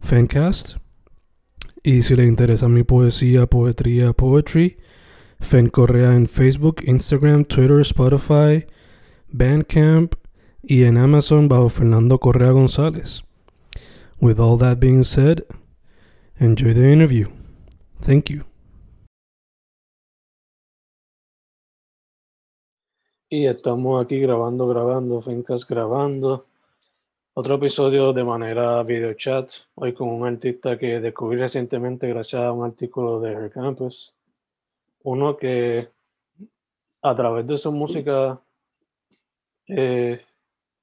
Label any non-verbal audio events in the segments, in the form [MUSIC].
Fancast. Y si le interesa mi poesía, poetría, poetry, Fen Correa en Facebook, Instagram, Twitter, Spotify, Bandcamp y en Amazon bajo Fernando Correa González. With all that being said, enjoy the interview. Thank you. Y estamos aquí grabando, grabando, Fincas grabando. Otro episodio de manera video chat. Hoy con un artista que descubrí recientemente gracias a un artículo de Her Campus. Uno que a través de su música eh,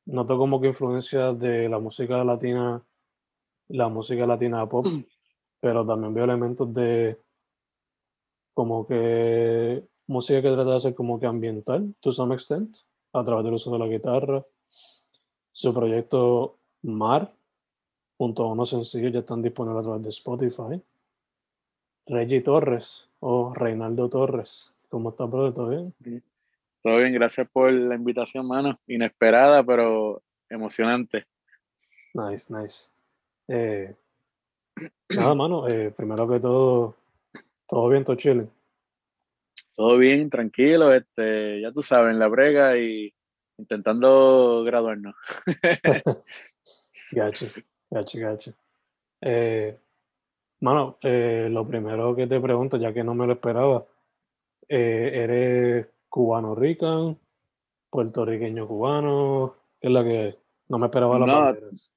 noto como que influencia de la música latina, la música latina pop, pero también veo elementos de como que música que trata de ser como que ambiental, to some extent, a través del uso de la guitarra. Su proyecto Mar, junto a unos sencillos, ya están disponibles a través de Spotify. Reggie Torres o Reinaldo Torres. ¿Cómo estás, brother? ¿Todo bien? Todo bien, gracias por la invitación, mano. Inesperada, pero emocionante. Nice, nice. Eh, nada, mano, eh, primero que todo, todo bien, todo chile. Todo bien, tranquilo, este, ya tú sabes, en la brega y intentando graduarnos. [LAUGHS] gacho, gacho, gacho. Eh, mano, eh, lo primero que te pregunto, ya que no me lo esperaba, eh, ¿eres cubano rican, puertorriqueño cubano? ¿Qué es la que no me esperaba las No, banderas?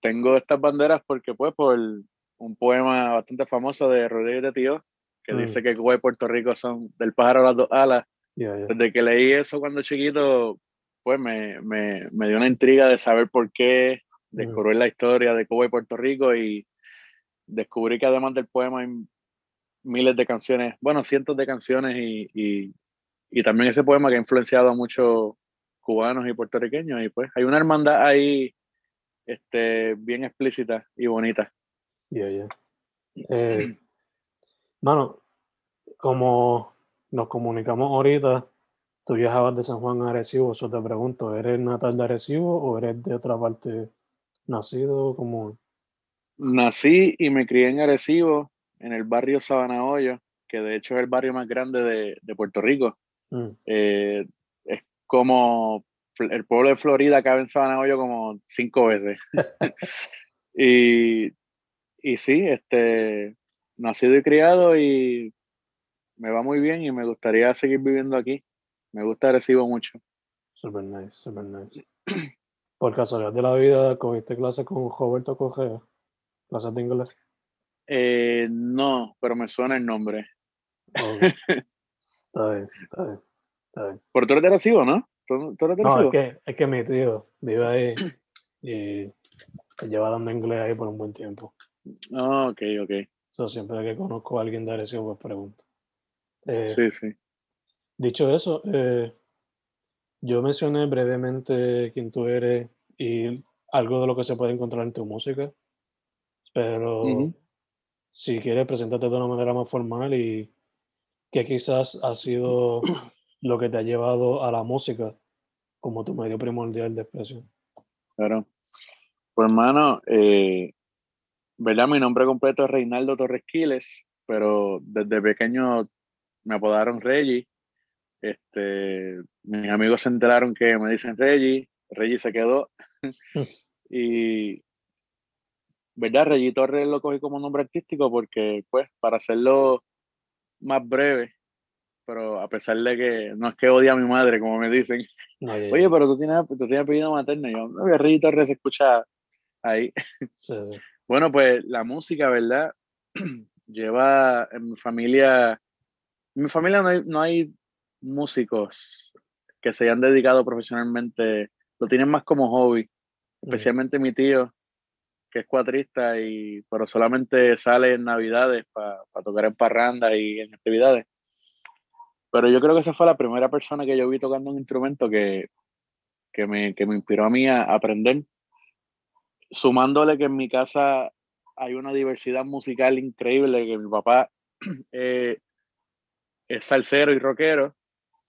Tengo estas banderas porque, pues, por un poema bastante famoso de Rodríguez de Tío, que Mm. dice que Cuba y Puerto Rico son del pájaro a las dos alas. Ya, ya. Desde que leí eso cuando chiquito, pues me, me, me dio una intriga de saber por qué, descubrir la historia de Cuba y Puerto Rico y descubrí que además del poema hay miles de canciones, bueno, cientos de canciones y, y, y también ese poema que ha influenciado a muchos cubanos y puertorriqueños y pues hay una hermandad ahí este, bien explícita y bonita. Ya. [CLEARS THROAT] Eh, mano, como nos comunicamos ahorita, tú viajabas de San Juan a Arecibo, eso te pregunto, ¿eres natal de Arecibo o eres de otra parte nacido como... Nací y me crié en Arecibo, en el barrio Sabana Hoyo, que de hecho es el barrio más grande de, de Puerto Rico. Mm, Eh, es como el pueblo de Florida cabe en Sabana Hoyo como cinco veces. [LAUGHS] [LAUGHS] y, y sí, este, nacido y criado y me va muy bien y me gustaría seguir viviendo aquí. Me gusta Arecibo mucho. super nice, super nice. Por casualidad de la vida, ¿cogiste clases con Roberto Cogea? ¿Clases de inglés? Eh, no, pero me suena el nombre. Ok. [LAUGHS] Está bien, está bien, está bien. Pero tú eres de Arecibo, ¿no? ¿Tú, tú eres de No, es que, es que mi tío vive ahí y lleva dando inglés ahí por un buen tiempo. Ah, ok, ok. So, siempre que conozco a alguien de Arecibo, pues pregunto. Eh, Sí, sí. Dicho eso, eh, yo mencioné brevemente quién tú eres y algo de lo que se puede encontrar en tu música, pero Ujú. si quieres, preséntate de una manera más formal y qué quizás ha sido lo que te ha llevado a la música como tu medio primordial de expresión. Claro. Pues hermano, eh, ¿verdad? Mi nombre completo es Reinaldo Torres Quiles, pero desde pequeño me apodaron Reggie. Este, mis amigos se enteraron que me dicen Reggie, Reggie se quedó. [LAUGHS] y ¿verdad? Reggie Torres lo cogí como nombre artístico porque, pues, para hacerlo más breve, pero a pesar de que no es que odia a mi madre, como me dicen, oye, pero tú tienes, tú tienes apellido materno, y yo, no, Reggie Torres se escucha ahí. [LAUGHS] bueno, pues la música, ¿verdad? [CLEARS THROAT] Lleva en mi familia, en mi familia no hay, no hay músicos que se hayan dedicado profesionalmente, lo tienen más como hobby, especialmente mi tío, que es cuatrista, y, pero solamente sale en Navidades para tocar en parranda y en actividades. Pero yo creo que esa fue la primera persona que yo vi tocando un instrumento que, que, me, que me inspiró a mí a aprender. Sumándole que en mi casa hay una diversidad musical increíble, que mi papá [CLEARS THROAT] eh, es salsero y rockero,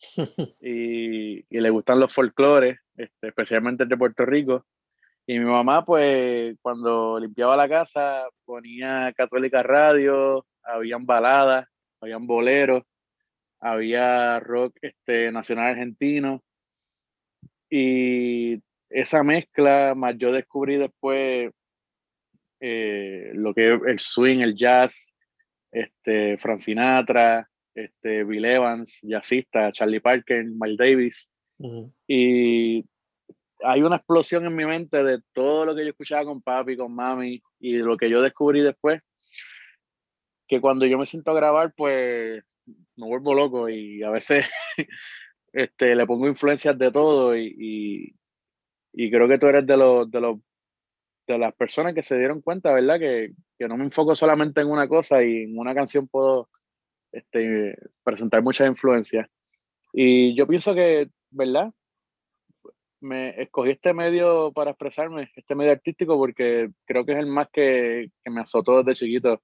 [LAUGHS] y, y, le gustan los folclores, este, especialmente el de Puerto Rico. Y mi mamá, pues, cuando limpiaba la casa, ponía Católica Radio, habían baladas, habían boleros, había rock este, nacional argentino. Y esa mezcla, más yo descubrí después eh, lo que es el swing, el jazz, este, Frank Sinatra, este, Bill Evans, jazzista, Charlie Parker, Miles Davis. Y hay una explosión en mi mente de todo lo que yo escuchaba con papi, con mami y lo que yo descubrí después, que cuando yo me siento a grabar, pues me vuelvo loco y a veces [LAUGHS] este, le pongo influencias de todo y, y, creo que tú eres de los, de los de las personas que se dieron cuenta, ¿verdad? Que, que, no me enfoco solamente en una cosa y en una canción puedo este, presentar muchas influencias. Y yo pienso que, ¿verdad? me escogí este medio para expresarme, este medio artístico, porque creo que es el más que, que me azotó desde chiquito,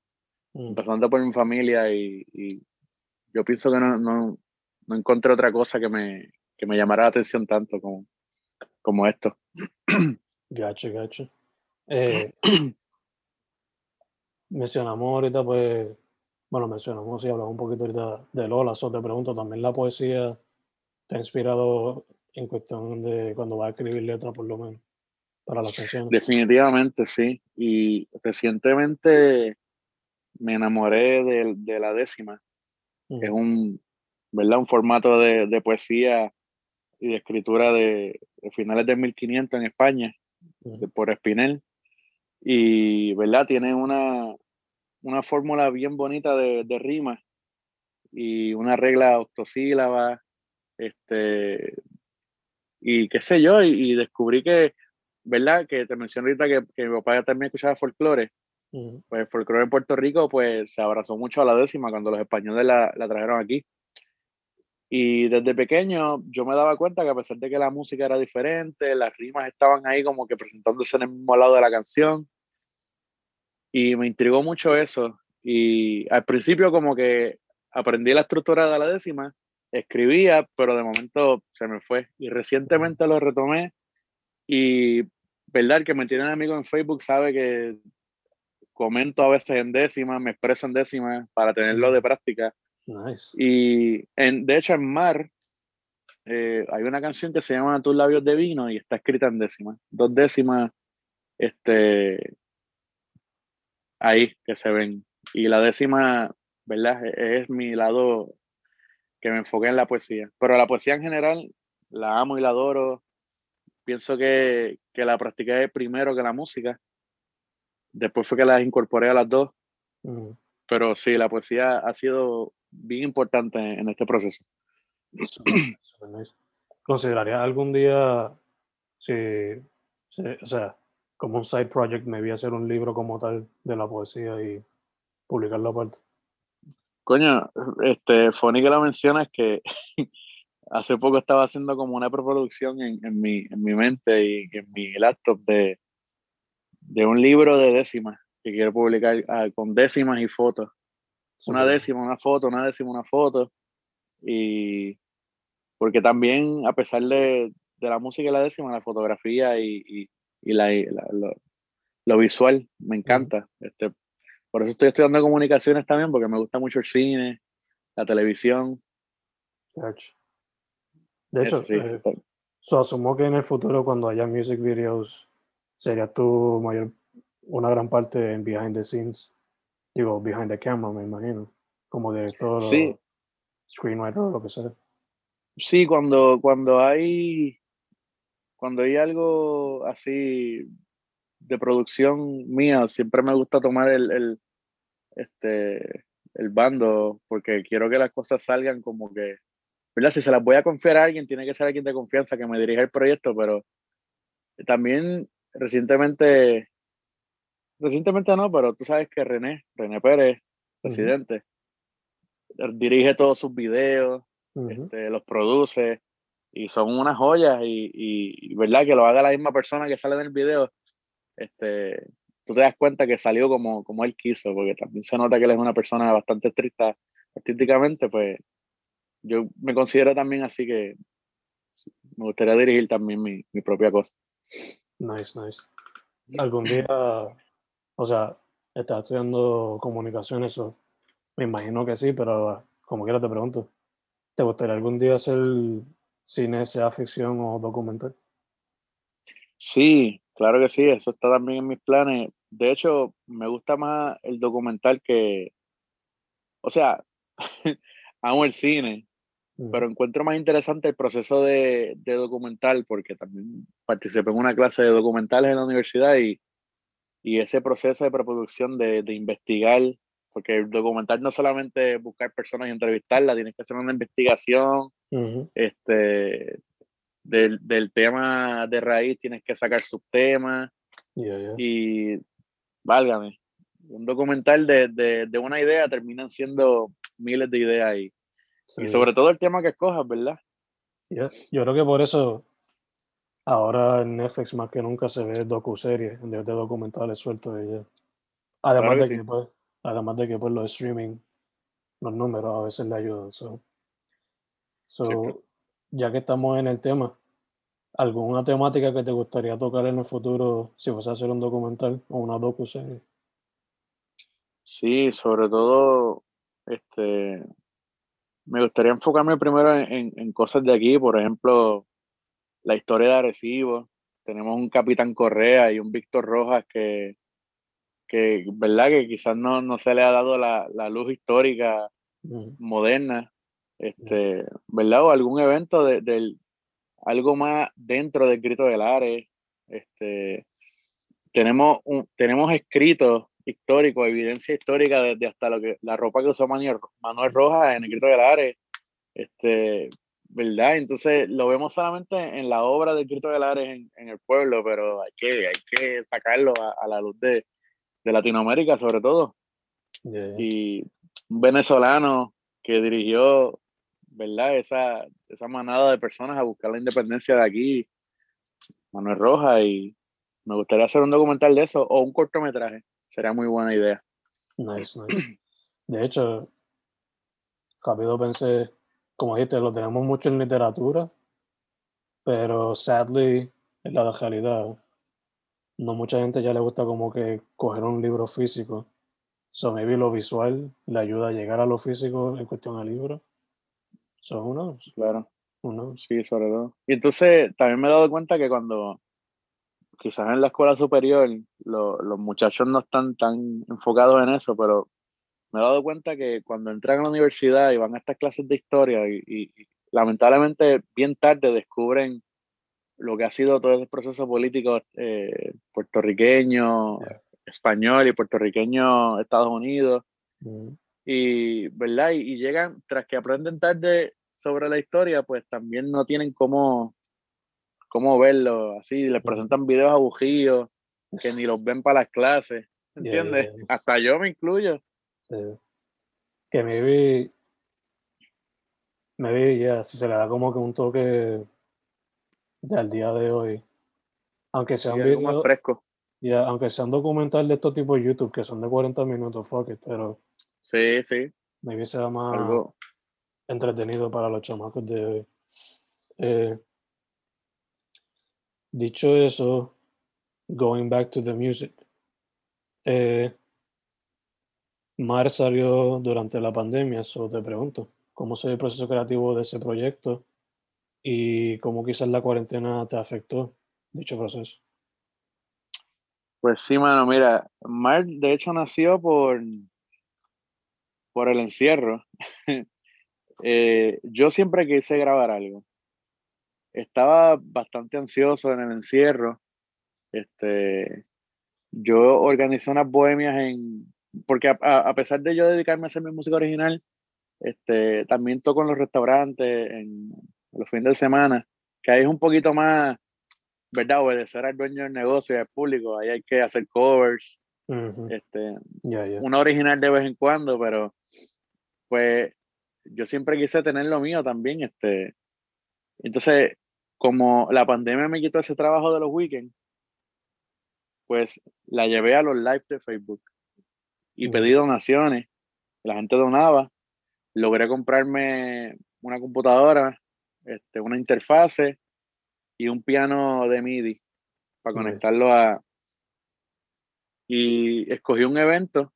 mm. empezando por mi familia y, y yo pienso que no, no, no, encontré otra cosa que me, que me llamara la atención tanto como, como esto. Gacho, gacho. Eh, [CLEARS THROAT] mencionamos ahorita, pues, bueno, mencionamos y hablamos un poquito ahorita de Lola, so te pregunto, ¿también la poesía te ha inspirado en cuestión de cuando va a escribir letras, por lo menos, para la canción. Definitivamente, sí. Y recientemente me enamoré de, de la décima, es un, ¿verdad? un formato de, de, poesía y de escritura de, finales de 1500 en España, por Espinel. Y, ¿verdad? Tiene una, una fórmula bien bonita de, de rima y una regla octosílaba, este, y qué sé yo, y, descubrí que, ¿verdad? Que te mencioné ahorita que, que mi papá también escuchaba folclore. Pues el folclore en Puerto Rico, pues se abrazó mucho a la décima cuando los españoles la, la trajeron aquí. Y desde pequeño yo me daba cuenta que a pesar de que la música era diferente, las rimas estaban ahí como que presentándose en el mismo lado de la canción. Y me intrigó mucho eso. Y al principio como que aprendí la estructura de la décima escribía, pero de momento se me fue. Y recientemente lo retomé y, verdad, que me tiene amigo en Facebook sabe que comento a veces en décima, me expreso en décima para tenerlo de práctica. Y en, de hecho en Mar eh, hay una canción que se llama Tus labios de vino y está escrita en décima. Dos décimas este, ahí que se ven. Y la décima, ¿verdad? E, es mi lado que me enfoqué en la poesía. Pero la poesía en general la amo y la adoro. Pienso que, que la practiqué primero que la música. Después fue que las incorporé a las dos. Pero sí, la poesía ha sido bien importante en este proceso. ¿Consideraría algún día, si, o sea, como un side project, me a hacer un libro como tal de la poesía y publicarlo aparte? Coño, este, Fonny que lo mencionas que [LAUGHS] hace poco estaba haciendo como una preproducción en, en, mi, en mi mente y en mi laptop de, de un libro de décimas que quiero publicar ah, con décimas y fotos. Una décima, una foto, una décima, una foto. Y porque también, a pesar de, de la música y la décima, la fotografía y, y, y la, lo, lo, visual me encanta. Este, por eso estoy estudiando comunicaciones también, porque me gusta mucho el cine, la televisión. De hecho, eh, asumo que en el futuro, cuando haya music videos, sería tu mayor una gran parte en behind the scenes, digo, behind the camera, me imagino, como director Sí. o screenwriter o lo que sea. Sí, cuando, cuando hay cuando hay algo así de producción mía, siempre me gusta tomar el, el, este, el bando porque quiero que las cosas salgan como que, ¿verdad? Si se las voy a confiar a alguien, tiene que ser alguien de confianza que me dirija el proyecto, pero también recientemente, recientemente no, pero tú sabes que René, René Pérez, presidente, dirige todos sus videos, este, los produce y son unas joyas y, y, verdad que lo haga la misma persona que sale en el video, este, tú te das cuenta que salió como, como él quiso, porque también se nota que él es una persona bastante estricta artísticamente, pues yo me considero también así que me gustaría dirigir también mi, mi propia cosa. Nice, nice. Algún día, o sea, estás estudiando comunicaciones, o me imagino que sí, pero como quiera te pregunto, ¿te gustaría algún día hacer cine, sea ficción o documental? Sí, claro que sí, eso está también en mis planes. De hecho, me gusta más el documental que, o sea, [LAUGHS] amo el cine, pero encuentro más interesante el proceso de, de documental porque también participé en una clase de documentales en la universidad y, y ese proceso de preproducción de, de investigar, porque el documental no solamente buscar personas y entrevistarlas, tienes que hacer una investigación Este, del, del tema de raíz, tienes que sacar subtemas Yeah, yeah. y válgame, un documental de, de, de una idea terminan siendo miles de ideas Sí. y sobre todo el tema que escojas, ¿verdad? Yeah. Yo creo que por eso ahora en Netflix más que nunca se ve docuseries en vez de documentales sueltos y ya. Además Claro que de sí. que pues, además de que pues los streaming, los números a veces le ayudan. So. So, ya que estamos en el tema, ¿alguna temática que te gustaría tocar en el futuro si vas a hacer un documental o una docuserie? Sí, sobre todo, este, me gustaría enfocarme primero en, en- en cosas de aquí, por ejemplo, la historia de Arecibo. Tenemos un Capitán Correa y un Víctor Rojas que, que ¿verdad? Que quizás no, no se le ha dado la, la luz histórica Ujú. moderna, este, ¿verdad? O algún evento de, del, algo más dentro del Grito del Ares. Este, tenemos, un, tenemos escritos históricos, evidencia histórica desde hasta lo que la ropa que usó Manuel, Manuel Rojas en el Grito del Ares, este, ¿verdad? Entonces lo vemos solamente en la obra del Grito del Ares en, en el pueblo, pero hay que, hay que sacarlo a, a la luz de, de Latinoamérica sobre todo yeah. y un venezolano que dirigió, ¿verdad? Esa, esa manada de personas a buscar la independencia de aquí, Manuel Rojas, y me gustaría hacer un documental de eso o un cortometraje, sería muy buena idea. Nice, nice. De hecho, rápido pensé, como dijiste, lo tenemos mucho en literatura, pero sadly, en la realidad, no mucha gente ya le gusta como que coger un libro físico. So maybe lo visual le ayuda a llegar a lo físico en cuestión al libro. So who knows? Claro, knows? sí, sobre todo. Y entonces también me he dado cuenta que cuando quizás en la escuela superior lo- los muchachos no están tan enfocados en eso, pero me he dado cuenta que cuando entran a la universidad y van a estas clases de historia y, y- y lamentablemente bien tarde descubren lo que ha sido todo ese proceso político eh, puertorriqueño, Yeah. español y puertorriqueño Estados Unidos Mm, y verdad y, y llegan tras que aprenden tarde sobre la historia pues también no tienen cómo cómo verlo así les presentan videos aburridos que ni los ven para las clases Yeah, ¿entiendes? yeah. hasta yo me incluyo. Que maybe, maybe, ya, si se le da como que un toque del día de hoy, aunque sea un algo más video, fresco ya, aunque sea un documental de estos tipos de YouTube que son de 40 minutos, fuck it, pero sí sí maybe sea más algo entretenido para los chamacos de hoy. Eh, dicho eso, going back to the music. Eh, Mar salió durante la pandemia, eso te pregunto, ¿cómo fue el proceso creativo de ese proyecto y cómo quizás la cuarentena te afectó dicho proceso? Pues sí, mano, mira, Mar de hecho nació por, por el encierro. [LAUGHS] Eh, yo siempre quise grabar algo. Estaba bastante ansioso en el encierro. Este, yo organizé unas bohemias en, porque a, pesar de yo dedicarme a hacer mi música original, este, también toco en los restaurantes, en, los fines de semana, que ahí es un poquito más, ¿verdad? Obedecer al dueño del negocio y al público, ahí hay que hacer covers, este, una original de vez en cuando, pero pues yo siempre quise tener lo mío también, este, entonces, como la pandemia me quitó ese trabajo de los weekends, pues la llevé a los live de Facebook y pedí donaciones. La gente donaba. Logré comprarme una computadora, este, una interfase y un piano de MIDI para conectarlo a... Y escogí un evento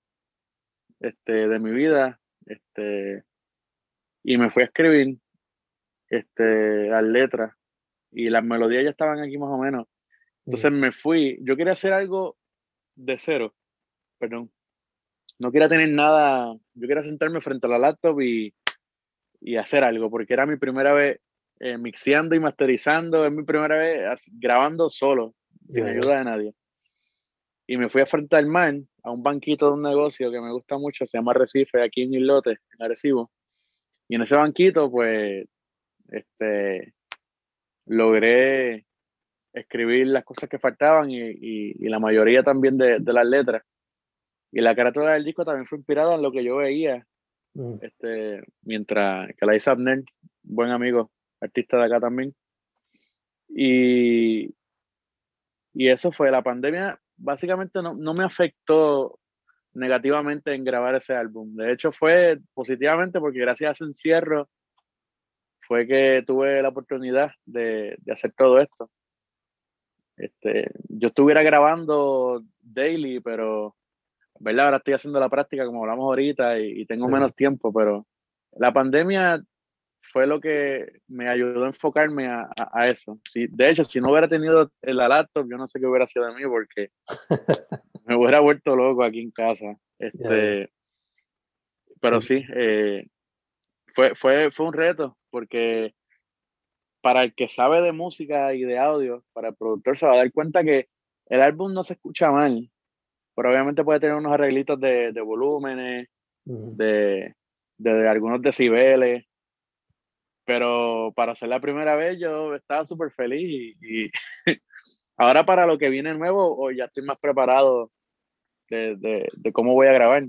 este, de mi vida este, y me fui a escribir este, las letras y las melodías ya estaban aquí más o menos. Entonces me fui, yo quería hacer algo de cero, perdón. No quería tener nada, yo quería sentarme frente a la laptop y, y hacer algo, porque era mi primera vez eh, mixeando y masterizando, es mi primera vez grabando solo, sin ayuda de nadie. Y me fui a frente al mar, a un banquito de un negocio que me gusta mucho, se llama Recife, aquí en Islote, en Arecibo. Y en ese banquito, pues, este, logré escribir las cosas que faltaban y, y, la mayoría también de, de, las letras. Y la carátula del disco también fue inspirada en lo que yo veía, mm. este, mientras que la hizo Abner, buen amigo, artista de acá también. Y, y eso fue, la pandemia básicamente no, no me afectó negativamente en grabar ese álbum. De hecho, fue positivamente porque gracias a ese encierro fue que tuve la oportunidad de, de hacer todo esto. Este, yo estuviera grabando daily, pero, ¿verdad? Ahora estoy haciendo la práctica como hablamos ahorita y, tengo menos tiempo, pero la pandemia fue lo que me ayudó a enfocarme a, a, eso. Si, de hecho, si no hubiera tenido la laptop, yo no sé qué hubiera sido de mí porque [LAUGHS] hubiera vuelto loco aquí en casa. Este, Pero sí, eh, fue, fue, fue un reto porque para el que sabe de música y de audio, para el productor se va a dar cuenta que el álbum no se escucha mal, pero obviamente puede tener unos arreglitos de, de volúmenes, de, de, algunos decibeles, pero para ser la primera vez yo estaba súper feliz y, [LAUGHS] ahora para lo que viene nuevo, o ya estoy más preparado de, de, de cómo voy a grabar,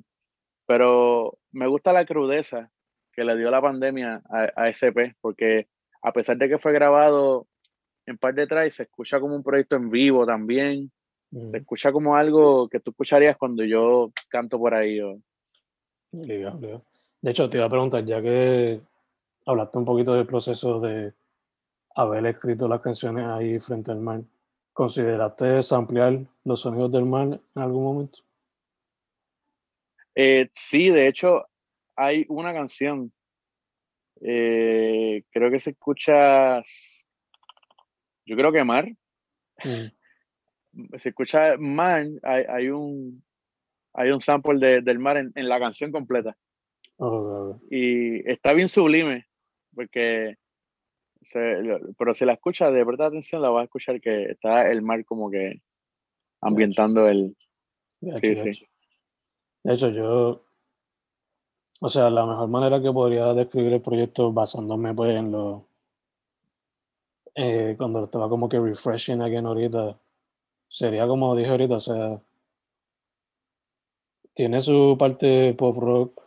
pero me gusta la crudeza que le dio la pandemia a, a SP, porque a pesar de que fue grabado en par detrás, se escucha como un proyecto en vivo también. Se escucha como algo que tú escucharías cuando yo canto por ahí. De hecho, te iba a preguntar, ya que hablaste un poquito del proceso de haber escrito las canciones ahí frente al mar, ¿consideraste ampliar los sonidos del mar en algún momento? Eh, sí, de hecho, hay una canción eh, creo que se escucha, yo creo que Mar. Mm. [LAUGHS] Se escucha Mar, hay, hay, un hay un sample del mar en, la canción completa. Y está bien sublime, porque pero si la escucha de verdad atención, la vas a escuchar que está el mar como que ambientando el... sí, sí. De hecho, yo o sea, la mejor manera que podría describir el proyecto basándome pues en lo... Eh, cuando estaba como que refreshing again ahorita, sería como dije ahorita, o sea, tiene su parte pop rock,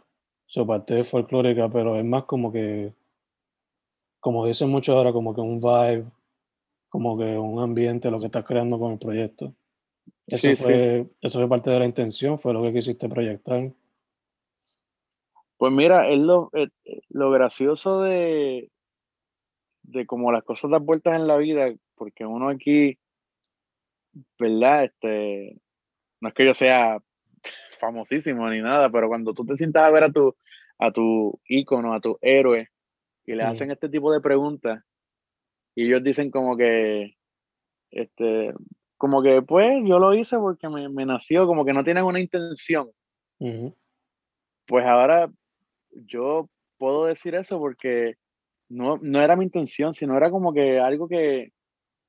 su parte folclórica, pero es más como que, como dicen mucho ahora, como que un vibe, como que un ambiente, lo que estás creando con el proyecto. Eso, fue, eso fue parte de la intención, fue lo que quisiste proyectar. Pues mira, es lo, eh, lo gracioso de, de cómo las cosas dan vueltas en la vida, porque uno aquí, ¿verdad? Este, no es que yo sea famosísimo ni nada, pero cuando tú te sientas a ver a tu, a tu ícono, a tu héroe, y le hacen este tipo de preguntas, y ellos dicen como que, este, como que pues yo lo hice porque me, me nació, como que no tienen una intención. Pues ahora yo puedo decir eso porque no, no era mi intención, sino era como que algo que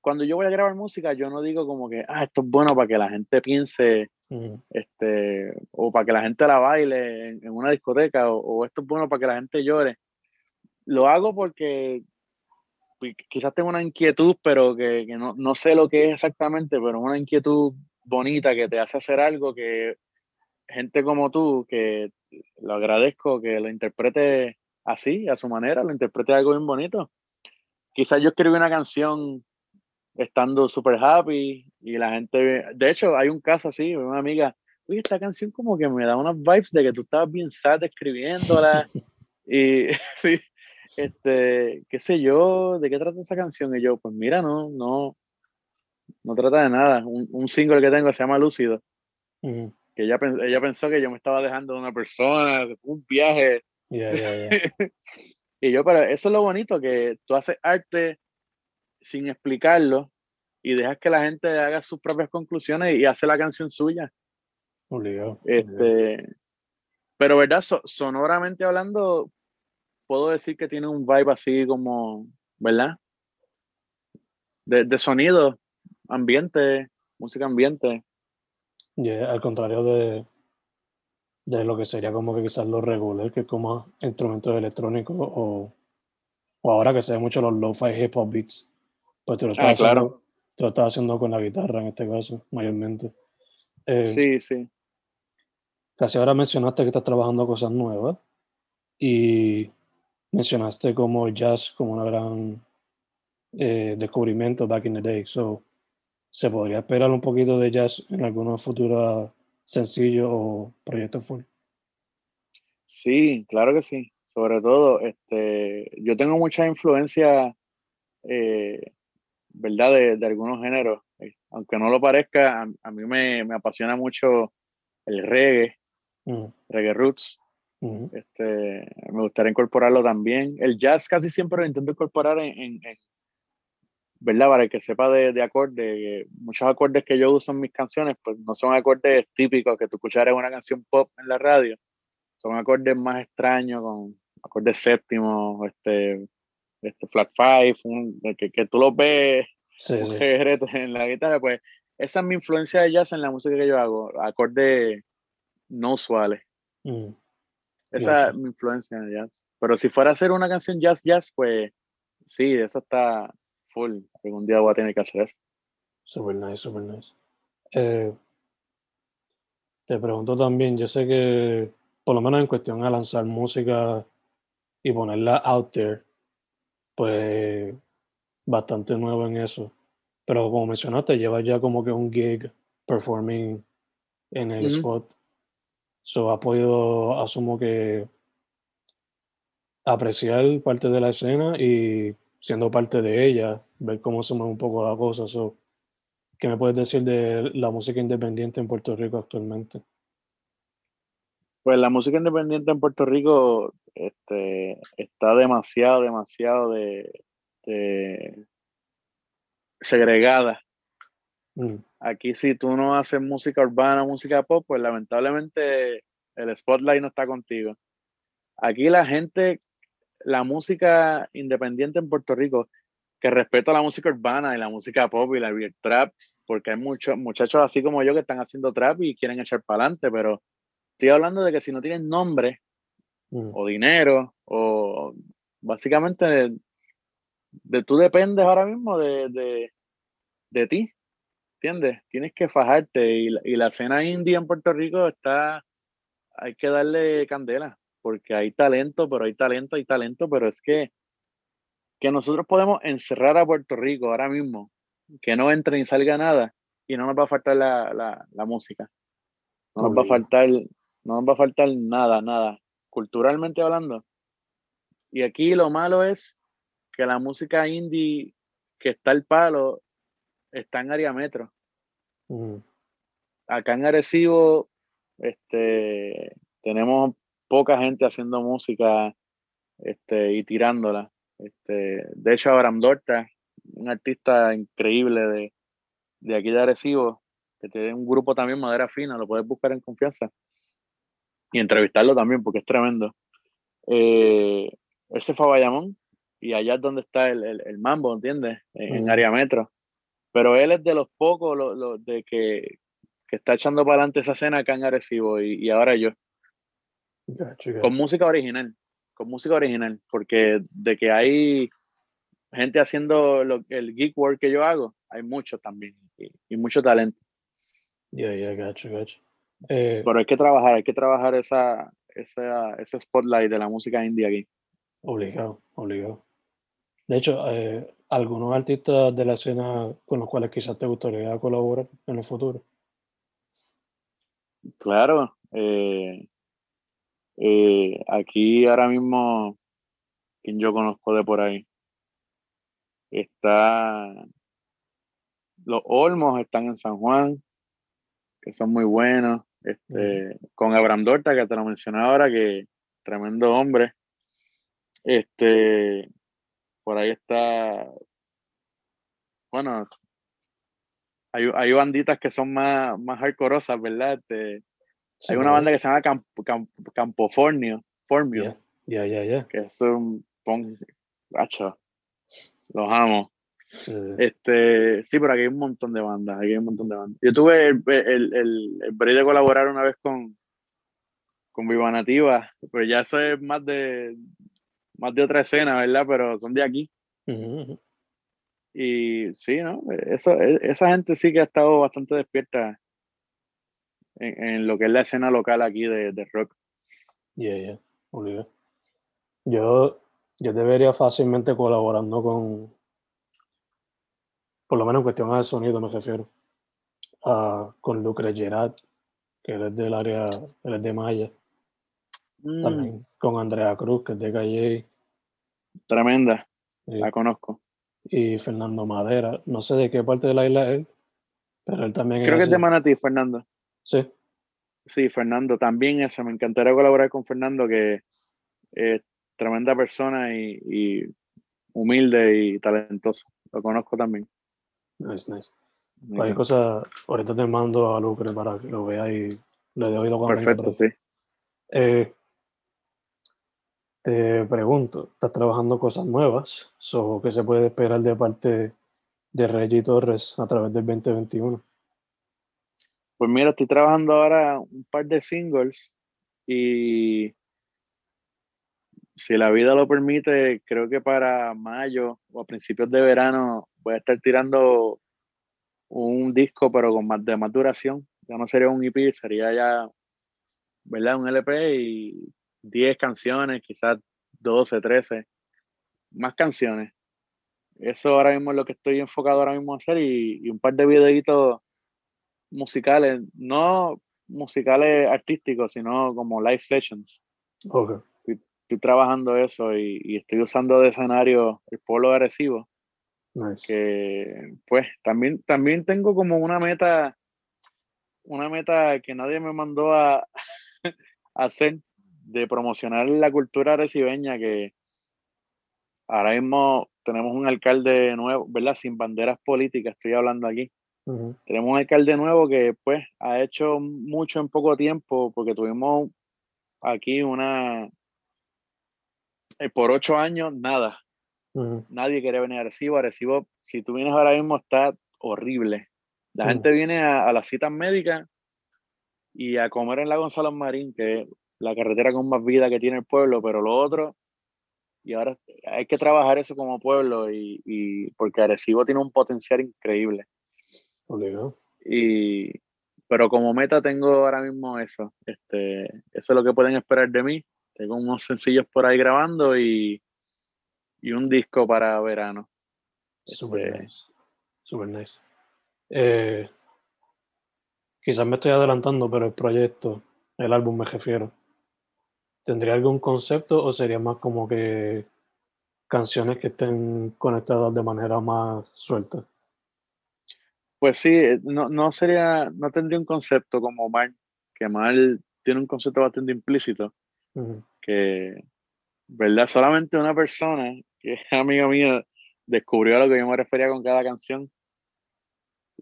cuando yo voy a grabar música, yo no digo como que, ah, esto es bueno para que la gente piense, este, o para que la gente la baile en, una discoteca, o, esto es bueno para que la gente llore. Lo hago porque quizás tengo una inquietud, pero que, que no, no, sé lo que es exactamente, pero una inquietud bonita que te hace hacer algo que gente como tú, que lo agradezco, que lo interprete así, a su manera, lo interprete algo bien bonito. Quizás yo escribí una canción estando súper happy y la gente, de hecho hay un caso así, una amiga, uy, esta canción como que me da unas vibes de que tú estabas bien sad escribiéndola [LAUGHS] y [LAUGHS] sí, este, qué sé yo, ¿de qué trata esa canción? Y yo, pues mira, no, no, no trata de nada, un, un single que tengo se llama Lúcido, que ella, ella pensó que yo me estaba dejando de una persona, un viaje. [LAUGHS] y yo, pero eso es lo bonito, que tú haces arte sin explicarlo y dejas que la gente haga sus propias conclusiones y hace la canción suya. Este, pero verdad, sonoramente hablando, puedo decir que tiene un vibe así como, ¿verdad? De, sonido, ambiente, música ambiente. al contrario de, de lo que sería como que quizás los regular, que es como instrumentos electrónicos o, o ahora que se ve mucho los lo-fi hip hop beats. Pues te lo, ah, estás haciendo, te lo estás haciendo con la guitarra en este caso, mayormente. Eh, sí, sí. Casi ahora mencionaste que estás trabajando cosas nuevas y mencionaste como el jazz como una gran eh, descubrimiento back in the day. So, ¿Se podría esperar un poquito de jazz en alguna futura sencillo o proyecto full? Sí, claro que sí. Sobre todo, este, yo tengo mucha influencia eh, ¿verdad? De, de algunos géneros. Eh, aunque no lo parezca, a, mí me, me, apasiona mucho el reggae, reggae roots. Este, me gustaría incorporarlo también. El jazz casi siempre lo intento incorporar en, en, ¿verdad? Para el que sepa de, de acordes, muchos acordes que yo uso en mis canciones, pues no son acordes típicos que tú escucharas en una canción pop en la radio, son acordes más extraños, con acordes séptimos, este, este flat five, que, que, tú lo ves [LAUGHS] en la guitarra, pues esa es mi influencia de jazz en la música que yo hago, acordes no usuales. Mm. Esa es mi influencia en jazz. Pero si fuera a hacer una canción jazz, jazz, pues sí, eso está full. Algún día voy a tener que hacer eso. Super nice, super nice. Eh, te pregunto también, yo sé que por lo menos en cuestión a lanzar música y ponerla out there, pues bastante nuevo en eso. Pero como mencionaste, lleva ya como que un gig performing en el spot. So ha podido, asumo que, apreciar parte de la escena y siendo parte de ella, ver cómo se mueve un poco la cosa. So, ¿Qué me puedes decir de la música independiente en Puerto Rico actualmente? Pues la música independiente en Puerto Rico este, está demasiado, demasiado de, segregada. Mm. Aquí si tú no haces música urbana, música pop, pues lamentablemente el spotlight no está contigo. Aquí la gente, la música independiente en Puerto Rico, que respeta la música urbana y la música pop y la real trap, porque hay muchos muchachos así como yo que están haciendo trap y quieren echar para adelante, pero estoy hablando de que si no tienen nombre mm. o dinero o básicamente de, tú dependes ahora mismo de, de, ti, ¿entiendes? Tienes que fajarte y, y la escena indie en Puerto Rico está, hay que darle candela, porque hay talento, pero hay talento, hay talento, pero es que, que nosotros podemos encerrar a Puerto Rico ahora mismo, que no entre ni salga nada y no nos va a faltar la, la, la música. No nos va a faltar, no nos va a faltar nada, nada, culturalmente hablando. Y aquí lo malo es que la música indie que está el palo está en área metro. Acá en Arecibo este, tenemos poca gente haciendo música este, y tirándola. Este, de hecho, Abraham Dorta, un artista increíble de, de aquí de Arecibo, que tiene un grupo también, Madera Fina, lo puedes buscar en confianza y entrevistarlo también porque es tremendo. Eh, ese fue a Bayamón y allá es donde está el, el, mambo, ¿entiendes? En, área metro. Pero él es de los pocos lo, de que, que, está echando para adelante esa escena acá en Arecibo y, y ahora yo. Con música original, con música original, porque de que hay gente haciendo lo, el geek work que yo hago, hay mucho también y, mucho talento. Ya, ya, gacho, gacho. Eh, Pero hay que trabajar, hay que trabajar esa, esa, ese spotlight de la música indie aquí. Obligado, obligado. De hecho, eh, algunos artistas de la escena con los cuales quizás te gustaría colaborar en el futuro. Claro. Eh, eh, aquí ahora mismo, quien yo conozco de por ahí, está. Los Olmos están en San Juan, que son muy buenos. Este, Con Abraham Dorta, que te lo mencioné ahora, que tremendo hombre. Este, por ahí está, bueno, hay, hay banditas que son más, más hardcoreosas, ¿verdad? Este, hay una banda que se llama Campofornio, Formio. Ya, ya, ya. Que es un, pon, los amo. Este, sí, pero aquí hay un montón de bandas, aquí hay un montón de bandas. Yo tuve el, el, el, el de colaborar una vez con, con Viva Nativa, pero ya eso es más de, más de otra escena, ¿verdad? Pero son de aquí. Y sí, ¿no? Eso, e, esa gente sí que ha estado bastante despierta en, lo que es la escena local aquí de, de rock. Yeah, yeah, Yo, yo debería fácilmente colaborando con, por lo menos en cuestión de sonido me refiero, con Lucre Gerard, que él es del área, él es de Maya. También mm. Con Andrea Cruz, que es de Calle. Tremenda, la conozco. Y Fernando Madera, no sé de qué parte de la isla es él, pero él también Creo que es de Manatí, Fernando. Sí. Sí, Fernando, también eso, me encantaría colaborar con Fernando, que es tremenda persona y, humilde y talentoso. Lo conozco también. Nice, nice. Cualquier cosa, ahorita te mando a Lucre para que lo vea y le dé oído cuando Perfecto, sí. Eh, te pregunto, ¿estás trabajando cosas nuevas? So, ¿Qué se puede esperar de parte de Reggie Torres a través del 2021? Pues mira, estoy trabajando ahora un par de singles y si la vida lo permite, creo que para mayo o a principios de verano voy a estar tirando un disco, pero con más de más duración. Ya no sería un EP, sería ya, ¿verdad? Un LP y 10 canciones, quizás 12, 13, más canciones. Eso ahora mismo es lo que estoy enfocado ahora mismo a hacer y, un par de videitos musicales, no musicales artísticos, sino como live sessions. Okay. Estoy, trabajando eso y, estoy usando de escenario el polo agresivo. Que pues también, también tengo como una meta, una meta que nadie me mandó a, [LAUGHS] a hacer, de promocionar la cultura recibeña que ahora mismo tenemos un alcalde nuevo, ¿verdad? Sin banderas políticas, estoy hablando aquí. Tenemos un alcalde nuevo que pues ha hecho mucho en poco tiempo porque tuvimos aquí una, eh, por ocho años, nada. Nadie quiere venir a Arecibo. Arecibo, si tú vienes ahora mismo, está horrible. La gente viene a, a las citas médicas y a comer en la Gonzalo Marín, que la carretera con más vida que tiene el pueblo, pero lo otro, y ahora hay que trabajar eso como pueblo, y, y porque Arecibo tiene un potencial increíble. Y, pero como meta tengo ahora mismo eso, este, eso es lo que pueden esperar de mí. Tengo unos sencillos por ahí grabando y, y un disco para verano. Super este, nice. Super nice. Eh, quizás me estoy adelantando, pero el proyecto, el álbum me refiero, ¿Tendría algún concepto o sería más como que canciones que estén conectadas de manera más suelta? Pues sí, eh, no, no sería, no tendría un concepto como Mar, que Mar tiene un concepto bastante implícito, que, ¿verdad? Solamente una persona, que es amiga mía, descubrió a lo que yo me refería con cada canción.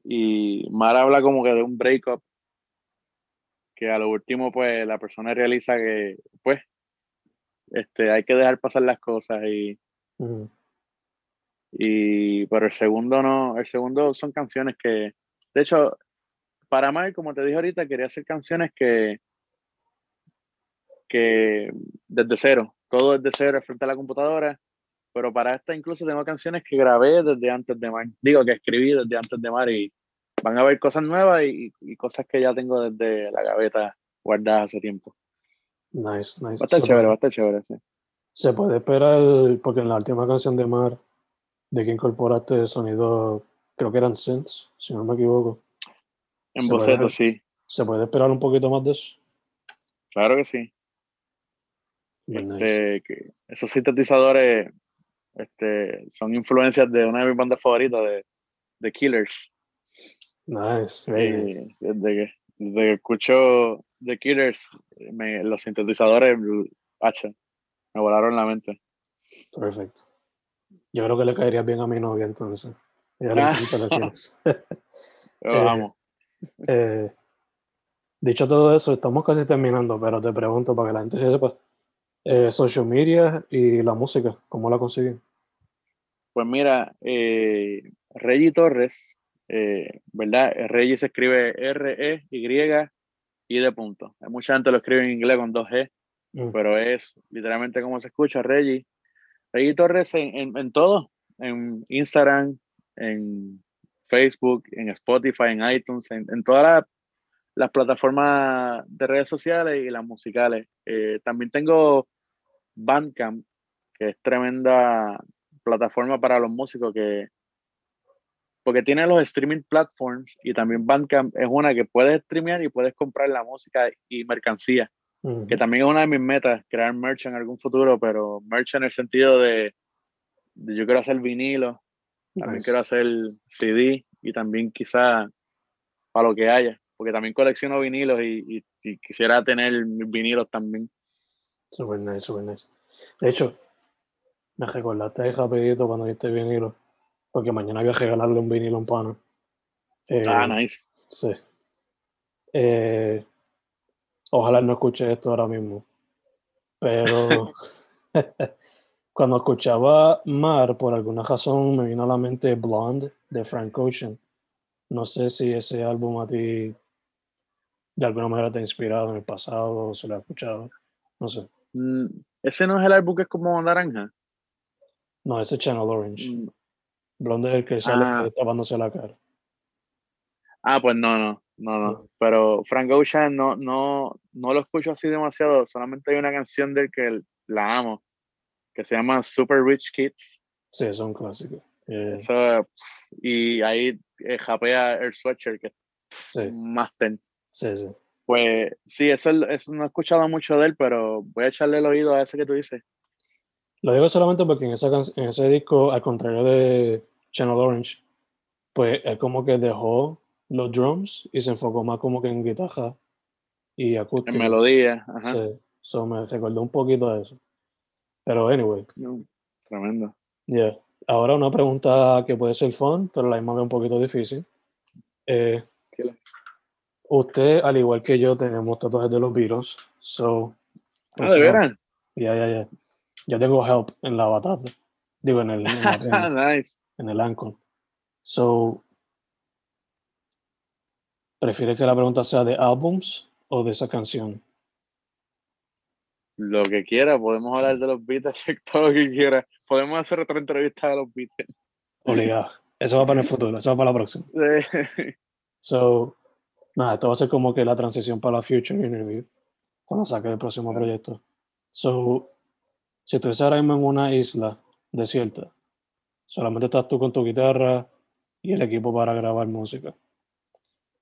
y Mar habla como que de un breakup que a lo último pues la persona realiza que pues este hay que dejar pasar las cosas y y pero el segundo no el segundo son canciones que de hecho para Mar como te dije ahorita quería hacer canciones que que desde cero todo desde cero frente a la computadora pero para esta incluso tengo canciones que grabé desde antes de Mar digo que escribí desde antes de Mar y van a haber cosas nuevas y, y, cosas que ya tengo desde la gaveta guardadas hace tiempo. Nice, nice. Va a estar chévere, va a estar chévere, sí. Se puede esperar, porque en la última canción de Mar, de que incorporaste el sonido, creo que eran synths, si no me equivoco. En boceto, sí. ¿Se puede esperar un poquito más de eso? Claro que sí. Este, que esos sintetizadores este, son influencias de una de mis bandas favoritas, de The Killers. Nice, Desde, que, desde que escucho The Killers, me, los sintetizadores me volaron la mente. Perfecto. Yo creo que le caería bien a mi novia entonces. Ella vamos. [LAUGHS] [LAUGHS] Eh, eh, dicho todo eso, estamos casi terminando, pero te pregunto para que la gente sepa. Eh, social media y la música, ¿cómo la consiguen? Pues mira, Reggie Torres eh, ¿verdad? Reggie se escribe R-E-Y y de punto. Mucha gente lo escribe en inglés con dos G, mm. pero es literalmente como se escucha, Reggie. Reggie Torres en, en, todo, en Instagram, en Facebook, en Spotify, en iTunes, en, todas las plataformas de redes sociales y las musicales. Eh, también tengo Bandcamp, que es tremenda plataforma para los músicos que porque tiene los streaming platforms y también Bandcamp es una que puedes streamear y puedes comprar la música y mercancía, que también es una de mis metas, crear merch en algún futuro, pero merch en el sentido de, yo quiero hacer vinilo, también quiero hacer CD y también quizá para lo que haya, porque también colecciono vinilos y, quisiera tener mis vinilos también. Super nice, super nice. De hecho, me recordaste rapidito cuando viste vinilo porque mañana voy a regalarle un vinilo a un pana. ah, eh, nice. Sí. Eh, ojalá no escuche esto ahora mismo. Pero [LAUGHS] cuando escuchaba Mar, por alguna razón me vino a la mente Blonde de Frank Ocean. No sé si ese álbum a ti de alguna manera te ha inspirado en el pasado o se lo ha escuchado. No sé. Mm, ese no es el álbum que es como naranja. No, ese es Channel Orange. Mm, Blonde es el que sale ah. tapándose la cara. Ah, pues no, no, no, no. Pero Frank Ocean no, no, no lo escucho así demasiado. Solamente hay una canción del que la amo, que se llama Super Rich Kids. Sí, es un clásico. Eh, Eso, y ahí eh, japea Air Sweatshirt, que es más ten. Sí, sí. Pues sí, eso, eso no he escuchado mucho de él, pero voy a echarle el oído a ese que tú dices. Lo digo solamente porque en, esa en ese disco, al contrario de Channel Orange, pues él como que dejó los drums y se enfocó más como que en guitarra y acústica. En melodía, ajá. Sí, me recordó un poquito de eso. Pero anyway. tremendo. Yeah. Ahora una pregunta que puede ser fun, pero la misma vez un poquito difícil. Eh, usted, al igual que yo, tenemos tatuajes de los virus. So, ah, ¿de veras? Ya, ya, ya. Ya tengo help en la batata. Digo, en el, en, [LAUGHS] nice. en el ankle. So, ¿prefiere que la pregunta sea de álbums o de esa canción? Lo que quiera, podemos hablar de los Beatles, [LAUGHS] todo lo que quiera. Podemos hacer otra entrevista de los Beatles. Obligado. Eso va para el futuro, eso va para la próxima. [LAUGHS] So, nada, esto va a ser como que la transición para la Future Interview, cuando saque el próximo proyecto. So, si estuvieras ahora mismo en una isla desierta, solamente estás tú con tu guitarra y el equipo para grabar música,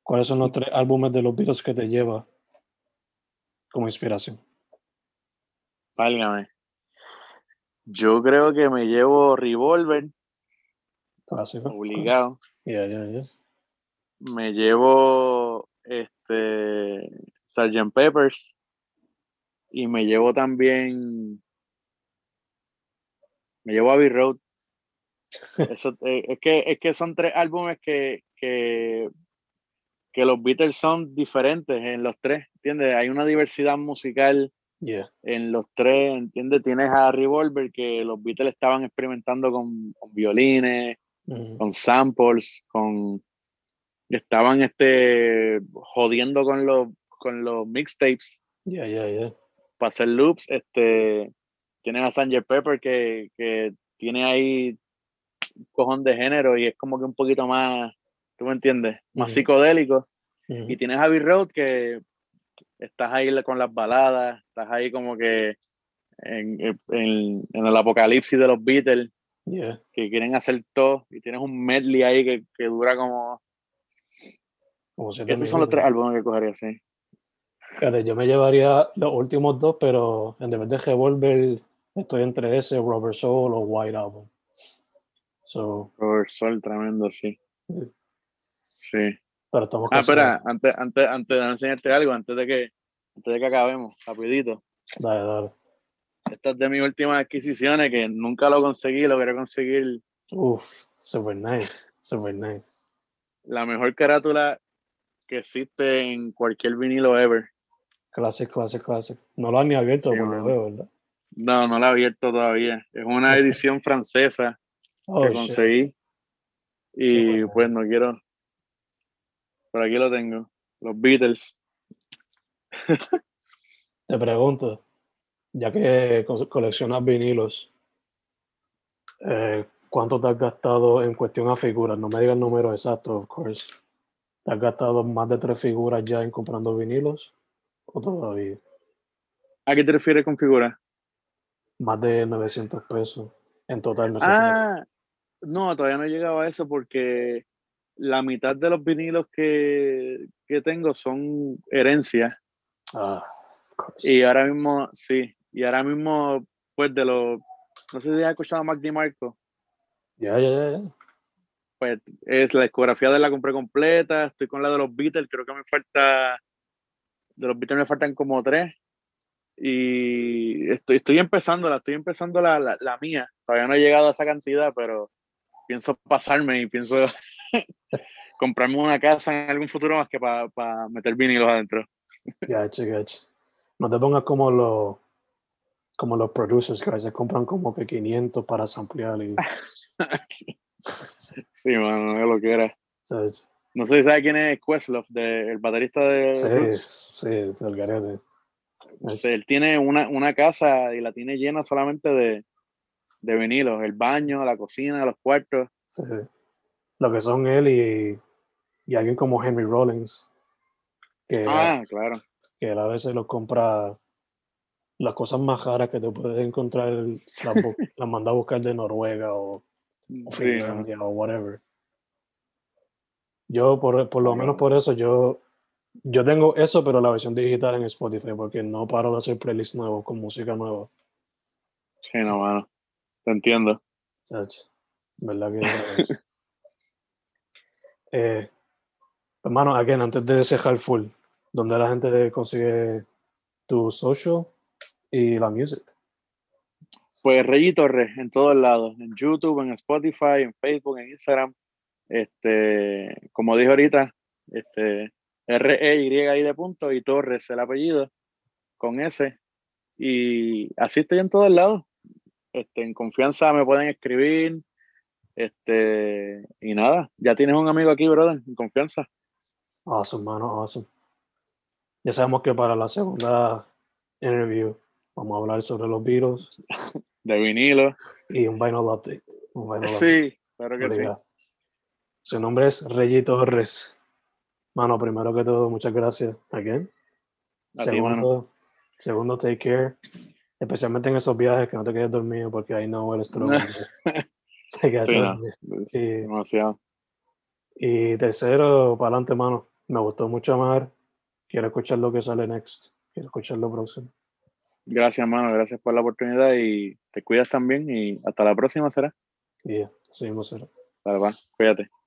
¿cuáles son los tres álbumes de los Beatles que te lleva como inspiración? Válgame. Yo creo que me llevo Revolver. Obligado. [LAUGHS] Me llevo este Sgt. Peppers. Y me llevo también me llevo a Abbey Road. [LAUGHS] Eso, eh, es, que, es que son tres álbumes que, que, que los Beatles son diferentes en los tres, ¿entiendes? Hay una diversidad musical Yeah. en los tres, ¿entiendes? Tienes a Revolver, que los Beatles estaban experimentando con, con violines, Mhm. con samples, con estaban este jodiendo con los con los mixtapes Yeah, yeah, yeah. para hacer loops. Este tienes a Sanger Pepper que, que tiene ahí un cojón de género y es como que un poquito más, ¿tú me entiendes? Más psicodélico. Y tienes a Abbey Road que estás ahí con las baladas, estás ahí como que en, en- en el apocalipsis de los Beatles Yeah. que quieren hacer todo y tienes un medley ahí que, que dura como esos son los tres álbumes que cogería sí Fíjate, yo me llevaría los últimos dos, pero en vez de Revolver, estoy entre ese, Robert Soul o White Album. So, Robert Sol tremendo sí Sí. sí pero estamos ah espera antes antes antes de enseñarte algo antes de que antes de que acabemos rapidito Dale, dale. esta es de mis últimas adquisiciones que nunca lo conseguí lo quiero conseguir Uf, super nice, super nice. la mejor carátula que existe en cualquier vinilo ever Classic, classic, classic. No lo han ni abierto, Sí, por lo veo, ¿verdad? No, no la he abierto todavía. Es una edición francesa Oh, que shit. conseguí. Y bueno. pues no quiero. Por aquí lo tengo. Los Beatles. [LAUGHS] Te pregunto, ya que co- coleccionas vinilos, eh, ¿cuánto te has gastado en cuestión a figuras? No me digas el número exacto, of course. ¿Te has gastado más de tres figuras ya en comprando vinilos? ¿O todavía? ¿A qué te refieres con figura? Más de 900 pesos en total. refiero. Ah, no, todavía no he llegado a eso porque la mitad de los vinilos que, que tengo son herencias. Ah. Y ahora mismo, sí. Y ahora mismo, pues de los. No sé si has escuchado a Mac DiMarco. Ya, ya, ya, ya. pues es la discografía de la compré completa, estoy con la de los Beatles, creo que me falta, de los Beatles me faltan como tres, y estoy, estoy empezando, la estoy empezando la, la, la mía, todavía no he llegado a esa cantidad, pero pienso pasarme y pienso [LAUGHS] comprarme una casa en algún futuro más que para meter vinilos adentro. Gacha, gacha. No te pongas como los como los producers que a veces compran como que 500 para samplear y, [LAUGHS] sí, mano, es lo que era. ¿sabes? No sé si sabes quién es Questlove, de, el baterista de Sí, Roots. sí, del garete. Él tiene una, una casa y la tiene llena solamente de, de vinilos, el baño, la cocina, los cuartos. Sí. Lo que son él y, y alguien como Henry Rollins, que, Ah, claro. que él a veces los compra las cosas más raras que te puedes encontrar, [LAUGHS] las, manda a buscar de Noruega o, o Sí, no. Finlandia o whatever. Yo, por, por lo menos por eso, yo, yo tengo eso, pero la versión digital en Spotify, porque no paro de hacer playlists nuevos con música nueva. Sí, no, mano. Te entiendo. ¿Verdad que [LAUGHS] eh, Hermano, again, antes de cerrar full, ¿dónde la gente consigue tu social y la music? Pues Reggie Torres en todos lados, en YouTube, en Spotify, en Facebook, en Instagram. Este, como dije ahorita, este, R-E-Y-I de punto y Torres el apellido, con S. Y así estoy en todos lados. Este, en confianza me pueden escribir. Este, y nada, ya tienes un amigo aquí, brother, en confianza. Awesome, mano, awesome. Ya sabemos que para la segunda interview vamos a hablar sobre los Beatles [LAUGHS] De vinilo. y un vinyl update. Un vinyl update. Sí, claro que sí. Su nombre es Reggie Torres. Mano, primero que todo, muchas gracias. Again. A ti. Segundo, segundo, take care. Especialmente en esos viajes que no te quedes dormido porque ahí no. Te [LAUGHS] [LAUGHS] quedas Sí, no. demasiado. Y tercero, para adelante, mano. Me gustó mucho más. Quiero escuchar lo que sale next. Quiero escuchar lo próximo. Gracias, mano. Gracias por la oportunidad y te cuidas también. Y hasta la próxima será. Y ya, seguimos. será. Vale, va. Cuídate.